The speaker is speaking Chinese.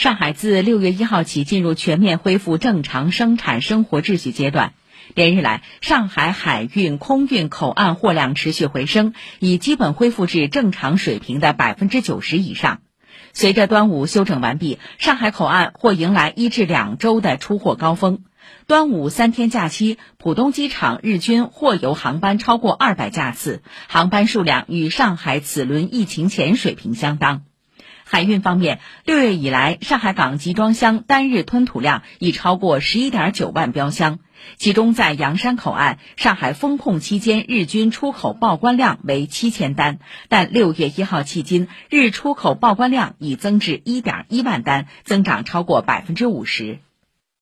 上海自六月一号起进入全面恢复正常生产生活秩序阶段。连日来，上海海运、空运口岸货量持续回升，已基本恢复至正常水平的百分之九十以上。随着端午休整完毕，上海口岸或迎来一至两周的出货高峰。端午三天假期，浦东机场日均货邮航班超过二百架次，航班数量与上海此轮疫情前水平相当。海运方面，六月以来，上海港集装箱单日吞吐量已超过十一点九万标箱，其中在洋山口岸，上海封控期间日均出口报关量为七千单，但六月一号迄今，日出口报关量已增至一点一万单，增长超过百分之五十。